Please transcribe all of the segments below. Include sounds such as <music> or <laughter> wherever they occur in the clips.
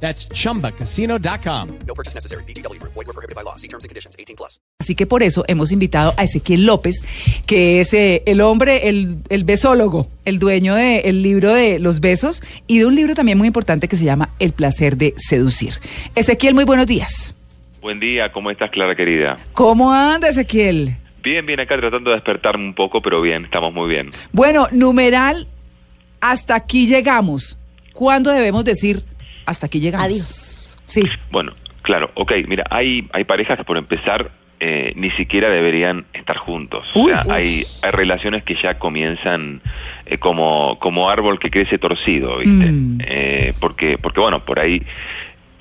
That's chumbacasino.com. No purchase necessary. BGW. Void were prohibited by law. See terms and conditions. 18 plus. Así que por eso hemos invitado a Ezequiel López, que es eh, el hombre, el, el besólogo, el dueño del libro de los besos y de un libro también muy importante que se llama El placer de seducir. Ezequiel, muy buenos días. Buen día, ¿cómo estás, Clara querida? ¿Cómo anda, Ezequiel? Bien, bien, acá tratando de despertarme un poco, pero bien, estamos muy bien. Bueno, numeral, hasta aquí llegamos. ¿Cuándo debemos decir hasta aquí llegamos? Adiós. Sí. Bueno, claro, ok, mira, hay, hay parejas que por empezar eh, ni siquiera deberían estar juntos. Uy, o sea, hay, hay relaciones que ya comienzan eh, como, como árbol que crece torcido, ¿viste? Mm. Eh, porque, porque, bueno, por ahí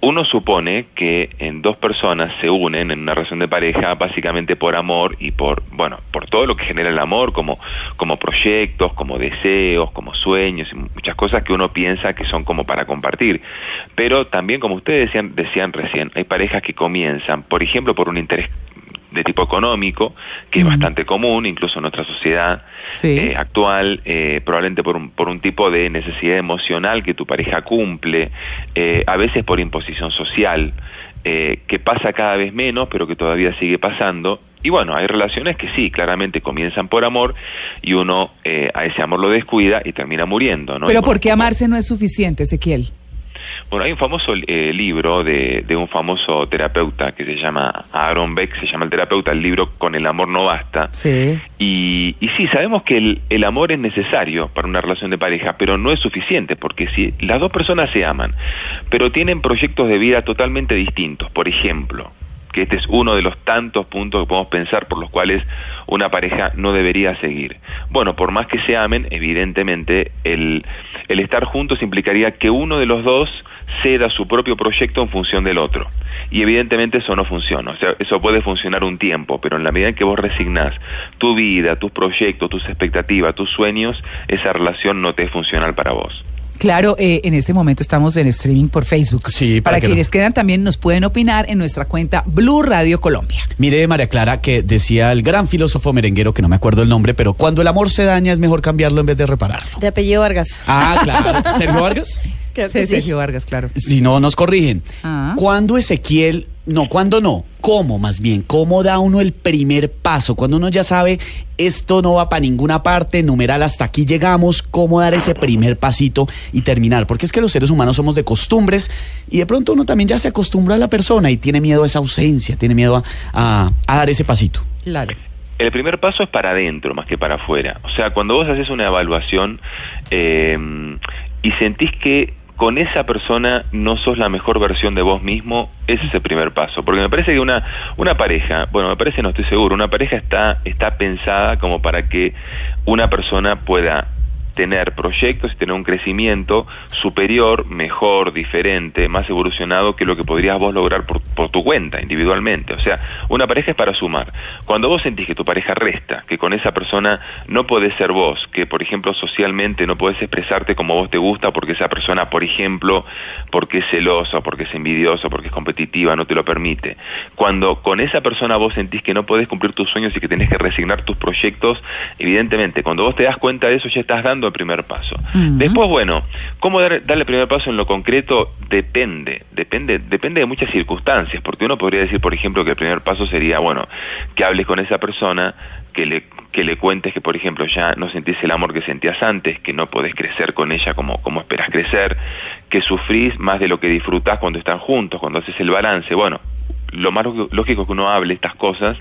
uno supone que en dos personas se unen en una relación de pareja básicamente por amor y por, bueno, por todo lo que genera el amor, como, como proyectos, como deseos, como sueños, y muchas cosas que uno piensa que son como para compartir. Pero también, como ustedes decían, decían recién, hay parejas que comienzan, por ejemplo, por un interés de tipo económico, que es Mm. bastante común, incluso en nuestra sociedad Sí. eh, actual, eh, probablemente por un, por un tipo de necesidad emocional que tu pareja cumple, eh, a veces por imposición social, que pasa cada vez menos, pero que todavía sigue pasando. Y bueno, hay relaciones que sí, claramente comienzan por amor y uno eh, a ese amor lo descuida y termina muriendo. ¿no? Pero bueno, ¿por qué como- amarse no es suficiente, Ezequiel? Bueno, hay un famoso eh, libro de, de un famoso terapeuta que se llama Aaron Beck, se llama El terapeuta, el libro Con el amor no basta. Sí. Y, y sí, sabemos que el, el amor es necesario para una relación de pareja, pero no es suficiente, porque si las dos personas se aman, pero tienen proyectos de vida totalmente distintos, por ejemplo, que este es uno de los tantos puntos que podemos pensar por los cuales una pareja no debería seguir. Bueno, por más que se amen, evidentemente el, el estar juntos implicaría que uno de los dos ceda su propio proyecto en función del otro. Y evidentemente eso no funciona. O sea, eso puede funcionar un tiempo, pero en la medida en que vos resignás tu vida, tus proyectos, tus expectativas, tus sueños, esa relación no te es funcional para vos. Claro, eh, en este momento estamos en streaming por Facebook. Sí, para para que quienes no- quedan también nos pueden opinar en nuestra cuenta Blue Radio Colombia. Mire, María Clara, que decía el gran filósofo merenguero, que no me acuerdo el nombre, pero cuando el amor se daña es mejor cambiarlo en vez de repararlo. De apellido Vargas. Ah, <laughs> claro. ¿Sergio Vargas? Creo Sí, que sí. Sergio Vargas, claro. Si no, nos corrigen. Ah. ¿Cuándo Ezequiel, no, cuándo no? ¿Cómo más bien? ¿Cómo da uno el primer paso? Cuando uno ya sabe, esto no va para ninguna parte, numeral, hasta aquí llegamos, ¿cómo dar ese primer pasito y terminar? Porque es que los seres humanos somos de costumbres y de pronto uno también ya se acostumbra a la persona y tiene miedo a esa ausencia, tiene miedo a, a- a dar ese pasito. Claro. El primer paso es para adentro más que para afuera. O sea, cuando vos haces una evaluación eh, y sentís que con esa persona no sos la mejor versión de vos mismo, ese es el primer paso. Porque me parece que una, una pareja, bueno, me parece, no estoy seguro, una pareja está, está pensada como para que una persona pueda tener proyectos y tener un crecimiento superior, mejor, diferente, más evolucionado que lo que podrías vos lograr por, tu cuenta, individualmente. O sea, una pareja es para sumar. Cuando vos sentís que tu pareja resta, que con esa persona no podés ser vos, que por ejemplo socialmente no podés expresarte como vos te gusta porque esa persona, por ejemplo, porque es celosa, porque es envidiosa, porque es competitiva, no te lo permite. Cuando con esa persona vos sentís que no podés cumplir tus sueños y que tenés que resignar tus proyectos, evidentemente, cuando vos te das cuenta de eso ya estás dando el primer paso. Después, bueno, ¿cómo dar, darle el primer paso en lo concreto? Depende, depende, depende de muchas circunstancias, porque uno podría decir, por ejemplo, que el primer paso sería, bueno, que hables con esa persona, que le, que le cuentes que, por ejemplo, ya no sentís el amor que sentías antes, que no podés crecer con ella como, como esperas crecer, que sufrís más de lo que disfrutás cuando están juntos, cuando haces el balance, bueno, lo más lógico es que uno hable estas cosas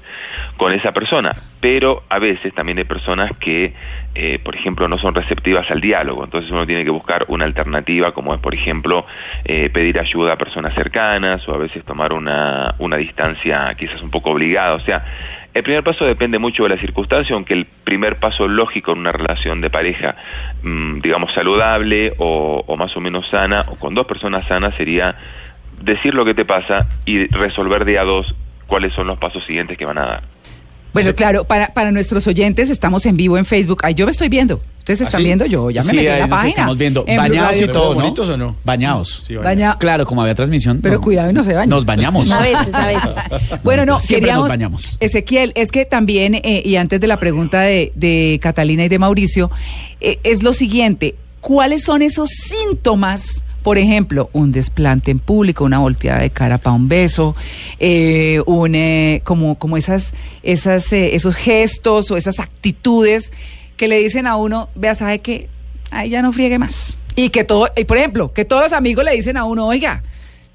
con esa persona, pero a veces también hay personas que, eh, por ejemplo, no son receptivas al diálogo, entonces uno tiene que buscar una alternativa, como es, por ejemplo, eh, pedir ayuda a personas cercanas o a veces tomar una, una distancia quizás un poco obligada, o sea, el primer paso depende mucho de la circunstancia, aunque el primer paso lógico en una relación de pareja, mm, digamos, saludable o, o más o menos sana, o con dos personas sanas, sería decir lo que te pasa y resolver de a dos cuáles son los pasos siguientes que van a dar. Bueno, claro, para, para nuestros oyentes estamos en vivo en Facebook. Ay, yo me estoy viendo. Ustedes ¿Ah, están sí? viendo, yo ya me Sí, metí en la nos página. estamos viendo. En Blue Bañados y todo, ¿no? ¿Bonitos o no? Bañados. Sí, Baña- Claro, como había transmisión. Pero no- cuidado y no se bañen. Nos bañamos. A veces, a veces. <laughs> Bueno, no, Siempre queríamos, nos bañamos. Ezequiel, es que también, eh, y antes de la pregunta de, de Catalina y de Mauricio, eh, es lo siguiente, ¿cuáles son esos síntomas? Por ejemplo, un desplante en público, una volteada de cara para un beso, eh, un, eh, como, como esas, esas, eh, esos gestos o esas actitudes que le dicen a uno, vea, ¿sabe qué? Ay, ya no friegue más. Y que todo, y por ejemplo, que todos los amigos le dicen a uno, oiga,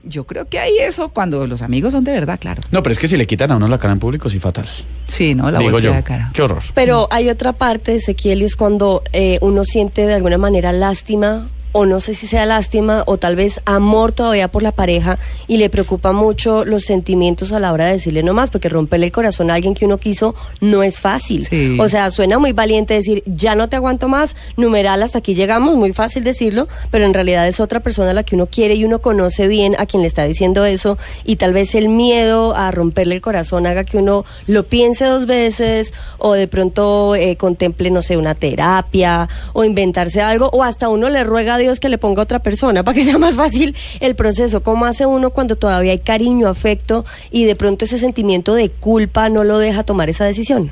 yo creo que hay eso cuando los amigos son de verdad, claro. No, pero es que si le quitan a uno la cara en público, sí fatal. Sí, ¿no? La Digo yo. de cara. Qué horror. Pero hay otra parte, Ezequiel, y es cuando eh, uno siente de alguna manera lástima o no sé si sea lástima o tal vez amor todavía por la pareja y le preocupa mucho los sentimientos a la hora de decirle no más, porque romperle el corazón a alguien que uno quiso no es fácil. Sí. O sea, suena muy valiente decir ya no te aguanto más, numeral hasta aquí llegamos, muy fácil decirlo, pero en realidad es otra persona a la que uno quiere y uno conoce bien a quien le está diciendo eso y tal vez el miedo a romperle el corazón haga que uno lo piense dos veces o de pronto eh, contemple, no sé, una terapia o inventarse algo o hasta uno le ruega Dios que le ponga a otra persona para que sea más fácil el proceso. ¿Cómo hace uno cuando todavía hay cariño, afecto y de pronto ese sentimiento de culpa no lo deja tomar esa decisión?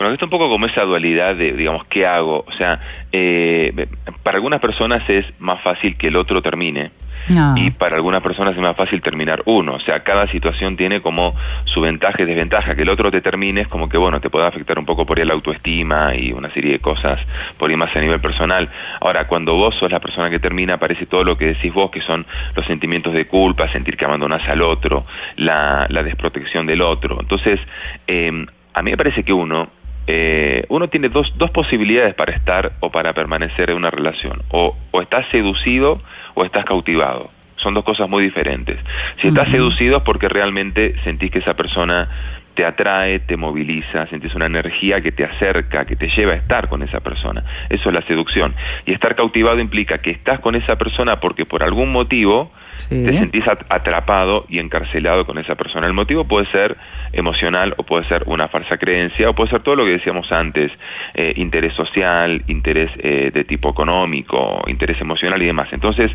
Bueno, esto un poco como esa dualidad de, digamos, ¿qué hago? O sea, eh, para algunas personas es más fácil que el otro termine. No. Y para algunas personas es más fácil terminar uno. O sea, cada situación tiene como su ventaja y desventaja. Que el otro te termine es como que, bueno, te puede afectar un poco por ahí la autoestima y una serie de cosas por ahí más a nivel personal. Ahora, cuando vos sos la persona que termina, aparece todo lo que decís vos, que son los sentimientos de culpa, sentir que abandonás al otro, la, la desprotección del otro. Entonces, eh, a mí me parece que uno eh, uno tiene dos, dos posibilidades para estar o para permanecer en una relación. O, o estás seducido o estás cautivado. Son dos cosas muy diferentes. Si estás seducido es porque realmente sentís que esa persona te atrae, te moviliza, sentís una energía que te acerca, que te lleva a estar con esa persona. Eso es la seducción. Y estar cautivado implica que estás con esa persona porque por algún motivo Sí. te sentís at- atrapado y encarcelado con esa persona. El motivo puede ser emocional o puede ser una falsa creencia o puede ser todo lo que decíamos antes, eh, interés social, interés eh, de tipo económico, interés emocional y demás. Entonces,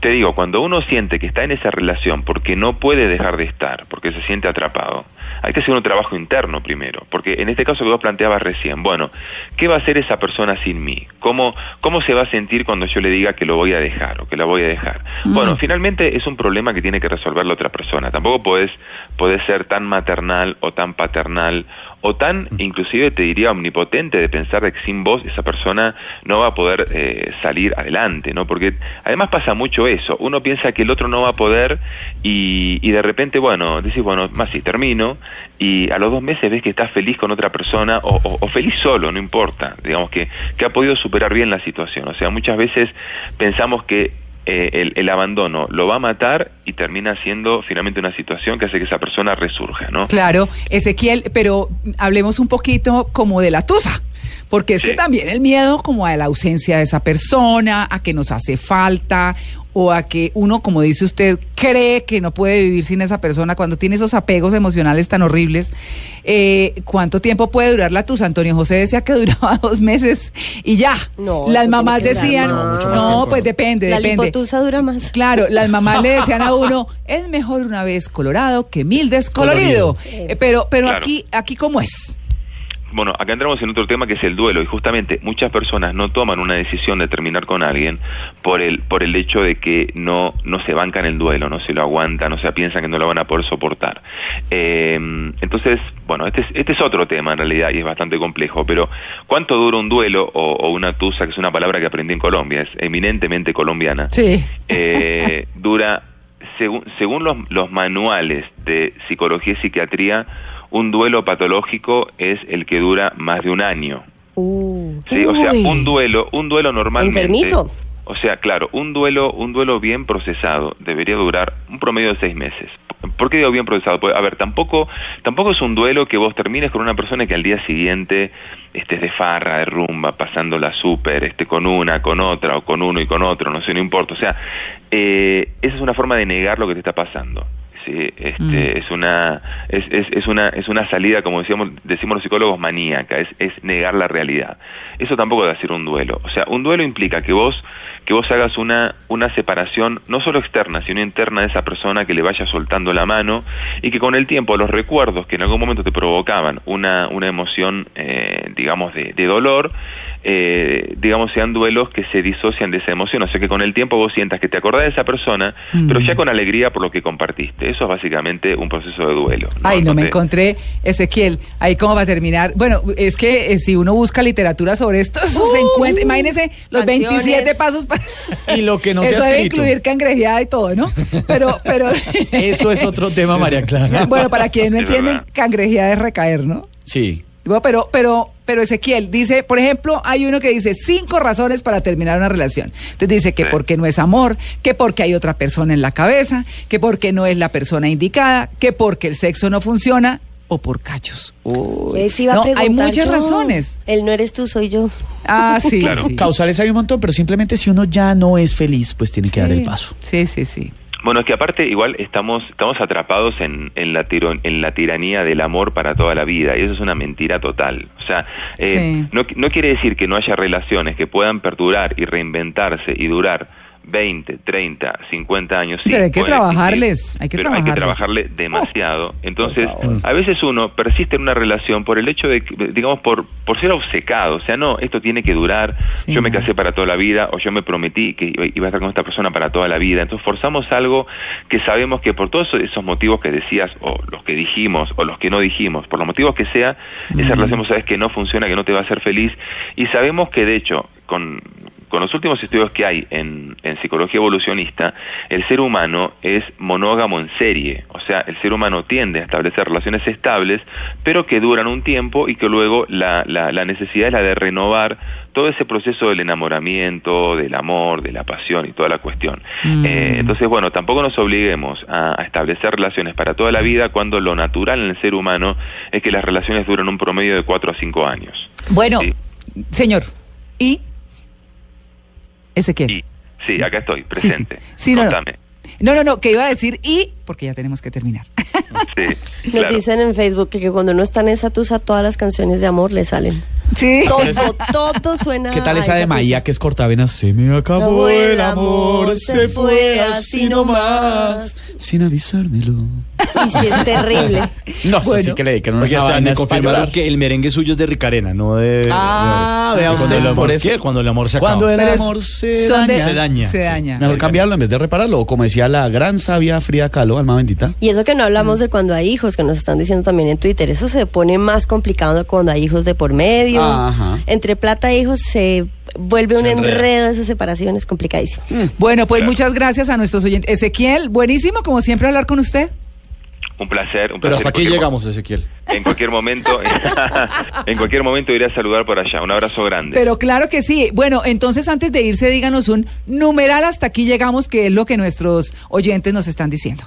te digo, cuando uno siente que está en esa relación porque no puede dejar de estar, porque se siente atrapado, hay que hacer un trabajo interno primero, porque en este caso que vos planteabas recién, bueno, ¿qué va a hacer esa persona sin mí? ¿Cómo, cómo se va a sentir cuando yo le diga que lo voy a dejar o que la voy a dejar? Bueno, finalmente es un problema que tiene que resolver la otra persona. Tampoco podés, podés ser tan maternal o tan paternal o tan, inclusive te diría, omnipotente de pensar de que sin vos esa persona no va a poder eh, salir adelante, ¿no? Porque además pasa mucho eso. Uno piensa que el otro no va a poder y, y de repente, bueno, decís, bueno, más si termino y a los dos meses ves que estás feliz con otra persona o, o- o feliz solo, no importa, digamos que, que ha podido superar bien la situación. O sea, muchas veces pensamos que eh, el, el abandono lo va a matar y termina siendo finalmente una situación que hace que esa persona resurja, ¿no? Claro, Ezequiel, pero hablemos un poquito como de la tusa. Porque es Sí. que también el miedo como a la ausencia de esa persona, a que nos hace falta, o a que uno, como dice usted, cree que no puede vivir sin esa persona cuando tiene esos apegos emocionales tan horribles. Eh, ¿Cuánto tiempo puede durar la tusa? Antonio José decía que <laughs> duraba dos meses y ya. No, Las mamás decían, no, pues depende, La depende. lipotusa dura más. Claro, las mamás le decían a uno, <laughs> es mejor una vez colorado que mil descolorido. Colorido. Eh, pero pero Claro. aquí aquí cómo es? Bueno, acá entramos en otro tema que es el duelo y justamente muchas personas no toman una decisión de terminar con alguien por el por el hecho de que no no se bancan el duelo, no se lo aguantan, o sea, piensan que no lo van a poder soportar. Eh, entonces, bueno, este es, este es otro tema en realidad y es bastante complejo, pero ¿cuánto dura un duelo o, o una tusa, que es una palabra que aprendí en Colombia, es eminentemente colombiana? Sí. eh, dura, según, según los, los manuales de psicología y psiquiatría, un duelo patológico es el que dura más de un año. Uh. ¿sí? O sea, un duelo, un duelo normalmente. Enfermizo. O sea, claro, un duelo, un duelo bien procesado debería durar un promedio de seis meses. ¿Por qué digo bien procesado? Pues, a ver, tampoco, tampoco es un duelo que vos termines con una persona que al día siguiente estés de farra, de rumba, pasándola súper, este, con una, con otra, o con uno y con otro, no sé, no importa. O sea, eh, esa es una forma de negar lo que te está pasando. ¿Sí? Este, Mm. es una es, es, es una es una salida como decíamos decimos los psicólogos maníaca es, es negar la realidad eso tampoco debe ser un duelo o sea un duelo implica que vos que vos hagas una una separación no solo externa sino interna de esa persona que le vaya soltando la mano y que con el tiempo los recuerdos que en algún momento te provocaban una una emoción eh, digamos de, de dolor eh, digamos sean duelos que se disocian de esa emoción o sea que con el tiempo vos sientas que te acordás de esa persona pero ya con alegría por lo que compartiste eso es básicamente un proceso de duelo Ay, no me encontré, Ezequiel, ahí cómo va a terminar. Bueno, es que eh, si uno busca literatura sobre esto, <laughs> eso se encuentra, imagínese los canciones. 27 pasos para... <laughs> Y lo que no se Eso ha debe escrito. incluir cangrejeada y todo, ¿no? Pero, pero... <laughs> Eso es otro tema, María Clara. bueno, para quienes no entienden, cangrejeada es recaer, ¿no? Sí. Bueno, pero, pero, pero Ezequiel dice, por ejemplo, hay uno que dice cinco razones para terminar una relación. Entonces dice que Sí. porque no es amor, que porque hay otra persona en la cabeza, que porque no es la persona indicada, que porque el sexo no funciona o por cachos. Uy. Iba a No, hay preguntar muchas yo. razones. El no eres tú, soy yo. Ah, sí, Claro. sí. Causales hay un montón, pero simplemente si uno ya no es feliz, pues tiene que dar el paso. Sí, sí, sí. Bueno, es que aparte igual estamos estamos atrapados en, en, la tiro- en la tiranía del amor para toda la vida y eso es una mentira total. O sea, eh, Sí. no, no quiere decir que no haya relaciones que puedan perdurar y reinventarse y durar 20, 30, 50 años. Sí, Pero hay que trabajarles, existir, hay que pero hay que trabajarles. trabajarle demasiado. Entonces, a veces uno persiste en una relación por el hecho de, digamos, por, por ser obcecado. O sea, no, esto tiene que durar, Sí. yo me casé para toda la vida o yo me prometí que iba iba a estar con esta persona para toda la vida. Entonces forzamos algo que sabemos que por todos esos motivos que decías o los que dijimos o los que no dijimos, por los motivos que sea, esa relación vos sabes que no funciona, que no te va a hacer feliz y sabemos que de hecho con con los últimos estudios que hay en, en psicología evolucionista, el ser humano es monógamo en serie, o sea, el ser humano tiende a establecer relaciones estables, pero que duran un tiempo y que luego la, la, la necesidad es la de renovar todo ese proceso del enamoramiento, del amor, de la pasión y toda la cuestión. Mm. Eh, entonces, bueno, tampoco nos obliguemos a, a establecer relaciones para toda la vida cuando lo natural en el ser humano es que las relaciones duran un promedio de 4 a 5 años. Bueno, Sí. señor, ¿y? Ezequiel. Y, sí, acá estoy, Sí, sí. presente. Sí, no, no. No, no, no, que iba a decir y, porque ya tenemos que terminar. <laughs> Sí, Nos claro. dicen en Facebook que, que cuando uno está en esa tusa, todas las canciones de amor le salen. Sí. Todo, <laughs> todo suena. ¿Qué tal esa de tusa. Maía que es cortavenas? Se me acabó el el amor, amor, se fue así nomás, sin avisármelo. <laughs> Y sí, es terrible. No, eso Bueno. sí que le dedican unas para confirmaron que el merengue suyo es de Ricarena, no de. Ah, de- vea de usted, Cuando el por amor, eso. ¿qué? Cuando el amor se acaba. Cuando el Pero amor se de- daña. Se daña, Se sí. daña. Mejor cambiarlo en vez de repararlo, o como decía la gran sabia Frida Kahlo, alma bendita. Y eso que no hablamos de cuando hay hijos, que nos están diciendo también en Twitter, eso se pone más complicado cuando hay hijos de por medio. Ajá. Entre plata e hijos se vuelve un enredo esa separación, es complicadísimo. Bueno, pues Claro. muchas gracias a nuestros oyentes. Ezequiel, buenísimo, como siempre, hablar con usted. Un placer, un placer. Pero hasta aquí llegamos, Ezequiel. En cualquier momento, <laughs> en cualquier momento iré a saludar por allá. Un abrazo grande. Pero claro que sí. Bueno, entonces antes de irse, díganos un numeral hasta aquí llegamos, que es lo que nuestros oyentes nos están diciendo.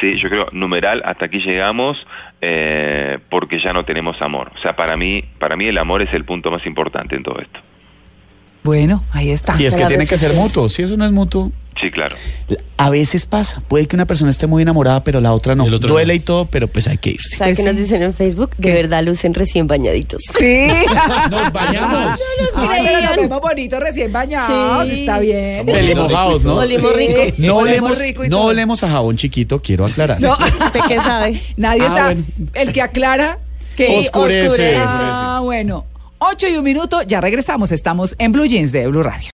Sí, yo creo numeral hasta aquí llegamos eh, porque ya no tenemos amor. O sea, para mí, para mí el amor es el punto más importante en todo esto. Bueno, ahí está. Y es que tiene que ser mutuo. Si eso no es mutuo, Sí, claro. a veces pasa. Puede que una persona esté muy enamorada, pero la otra no. Duele no. y todo, pero pues hay que irse. ¿Sabe Pues qué sí. nos dicen en Facebook? De ¿Qué? verdad lucen recién bañaditos. Sí. <laughs> Nos bañamos. Ay, pero nos vemos bonitos recién bañados. Sí. Está bien. Mojados, ¿no? Olimos Sí. rico. No Olemos rico y no olemos a jabón chiquito, quiero aclarar. No, ¿Usted qué sabe? nadie Ah, está. bueno. El que aclara que Oscurece. Ah, bueno. Ocho y un minuto, ya regresamos. Estamos en Blue Jeans de Blue Radio.